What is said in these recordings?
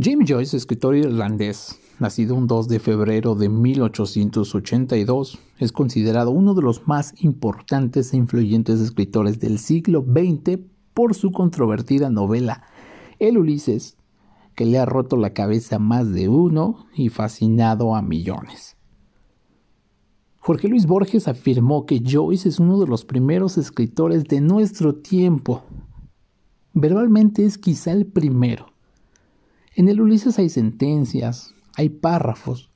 James Joyce, escritor irlandés, nacido un 2 de febrero de 1882, es considerado uno de los más importantes e influyentes escritores del siglo XX por su controvertida novela El Ulises, que le ha roto la cabeza a más de uno y fascinado a millones. Jorge Luis Borges afirmó que Joyce es uno de los primeros escritores de nuestro tiempo. Verbalmente es quizá el primero en el Ulises hay sentencias, hay párrafos,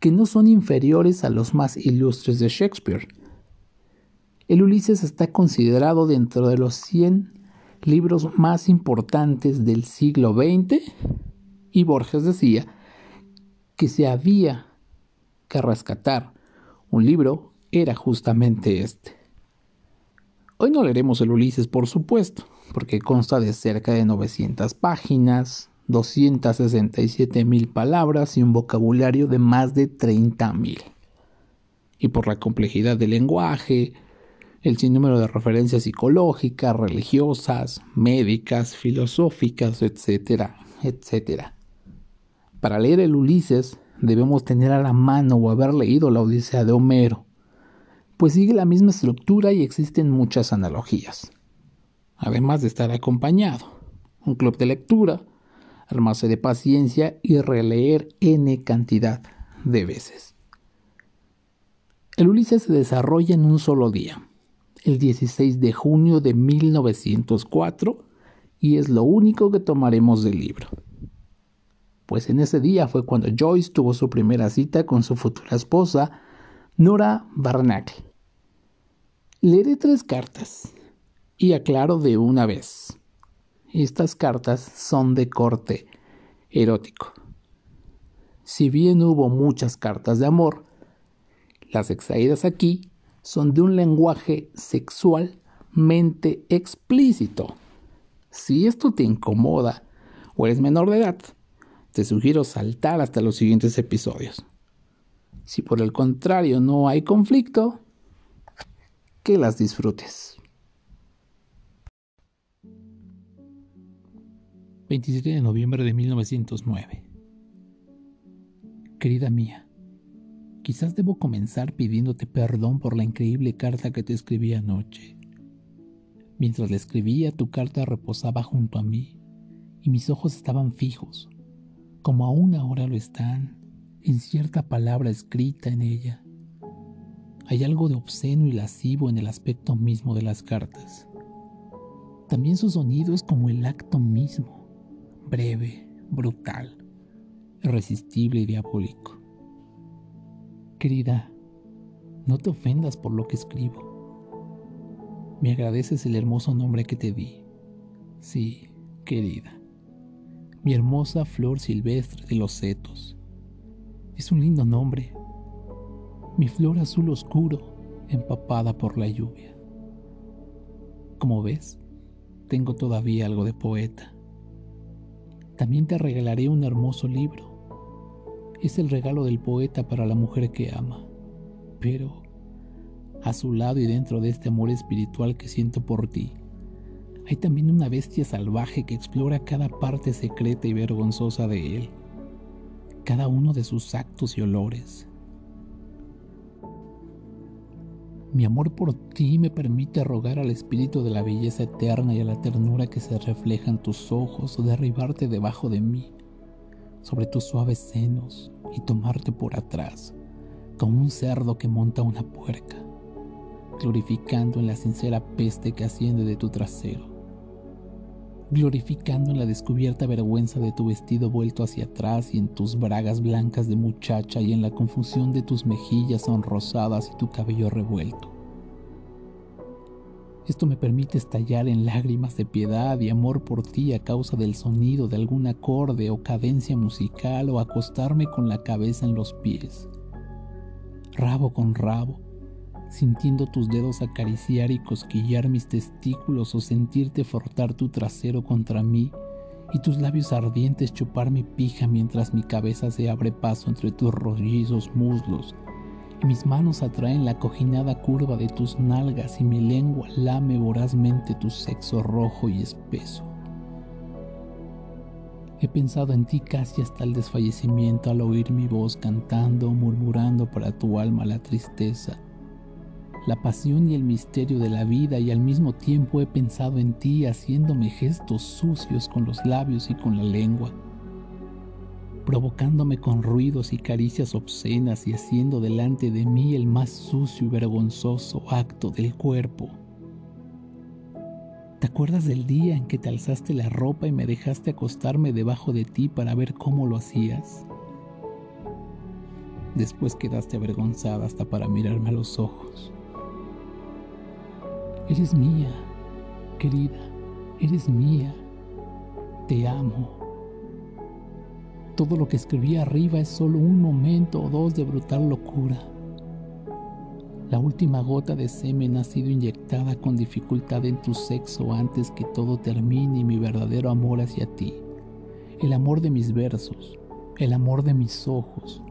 que no son inferiores a los más ilustres de Shakespeare. El Ulises está considerado dentro de los 100 libros más importantes del siglo XX y Borges decía que si había que rescatar un libro era justamente este. Hoy no leeremos el Ulises, por supuesto, porque consta de cerca de 900 páginas, 267 mil palabras y un vocabulario de más de 30 mil. Y por la complejidad del lenguaje, el sinnúmero de referencias psicológicas, religiosas, médicas, filosóficas, etcétera, etcétera. Para leer el Ulises debemos tener a la mano o haber leído la Odisea de Homero, pues sigue la misma estructura y existen muchas analogías, además de estar acompañado. Un club de lectura, armarse de paciencia y releer n cantidad de veces. El Ulises se desarrolla en un solo día, el 16 de junio de 1904, y es lo único que tomaremos del libro. Pues en ese día fue cuando Joyce tuvo su primera cita con su futura esposa, Nora Barnacle. Leeré tres cartas y aclaro de una vez. Estas cartas son de corte erótico. Si bien hubo muchas cartas de amor, las extraídas aquí son de un lenguaje sexualmente explícito. Si esto te incomoda o eres menor de edad, te sugiero saltar hasta los siguientes episodios. Si por el contrario no hay conflicto, que las disfrutes. 27 de noviembre de 1909. Querida mía, quizás debo comenzar pidiéndote perdón por la increíble carta que te escribí anoche. Mientras la escribía, tu carta reposaba junto a mí y mis ojos estaban fijos, como aún ahora lo están, en cierta palabra escrita en ella. Hay algo de obsceno y lascivo en el aspecto mismo de las cartas. También su sonido es como el acto mismo breve, brutal, irresistible y diabólico. Querida, no te ofendas por lo que escribo. Me agradeces el hermoso nombre que te di. Sí, querida. Mi hermosa flor silvestre de los setos. Es un lindo nombre. Mi flor azul oscuro, empapada por la lluvia. Como ves, tengo todavía algo de poeta. También te regalaré un hermoso libro. Es el regalo del poeta para la mujer que ama. Pero a su lado y dentro de este amor espiritual que siento por ti, hay también una bestia salvaje que explora cada parte secreta y vergonzosa de él, cada uno de sus actos y olores, Mi amor por ti me permite rogar al espíritu de la belleza eterna y a la ternura que se refleja en tus ojos o derribarte debajo de mí, sobre tus suaves senos y tomarte por atrás, como un cerdo que monta una puerca, glorificando en la sincera peste que asciende de tu trasero glorificando en la descubierta vergüenza de tu vestido vuelto hacia atrás y en tus bragas blancas de muchacha y en la confusión de tus mejillas sonrosadas y tu cabello revuelto. Esto me permite estallar en lágrimas de piedad y amor por ti a causa del sonido de algún acorde o cadencia musical o acostarme con la cabeza en los pies, rabo con rabo, sintiendo tus dedos acariciar y cosquillar mis testículos o sentirte frotar tu trasero contra mí y tus labios ardientes chupar mi pija mientras mi cabeza se abre paso entre tus rollizos muslos y mis manos atraen la cojinada curva de tus nalgas y mi lengua lame vorazmente tu sexo rojo y espeso. He pensado en ti casi hasta el desfallecimiento al oír mi voz cantando, murmurando para tu alma la tristeza, la pasión y el misterio de la vida y al mismo tiempo he pensado en ti haciéndome gestos sucios con los labios y con la lengua, provocándome con ruidos y caricias obscenas y haciendo delante de mí el más sucio y vergonzoso acto del cuerpo ¿Te acuerdas del día en que te alzaste la ropa y me dejaste acostarme debajo de ti para ver cómo lo hacías? Después quedaste avergonzada hasta para mirarme a los ojos. Eres mía, querida, eres mía. Te amo. Todo lo que escribí arriba es solo un momento o dos de brutal locura la última gota de semen ha sido inyectada con dificultad en tu sexo antes que todo termine mi verdadero amor hacia ti. El amor de mis versos, el amor de mis ojos.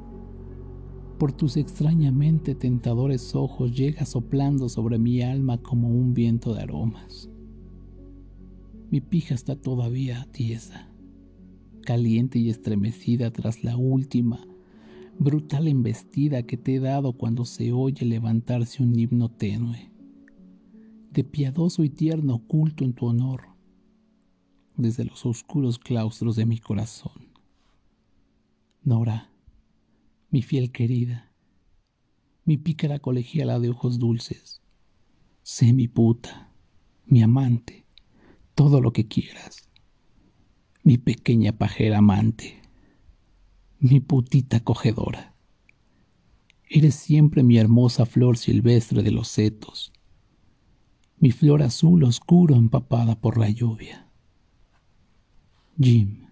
Por tus extrañamente tentadores ojos llega soplando sobre mi alma como un viento de aromas. Mi pija está todavía tiesa, caliente y estremecida tras la última brutal embestida que te he dado cuando se oye levantarse un himno tenue, de piadoso y tierno culto en tu honor, desde los oscuros claustros de mi corazón. Nora, mi fiel querida, mi pícara colegiala de ojos dulces, sé mi puta, mi amante, todo lo que quieras, mi pequeña pajera amante mi putita cogedora. Eres siempre mi hermosa flor silvestre de los setos, mi flor azul oscuro empapada por la lluvia. Jim.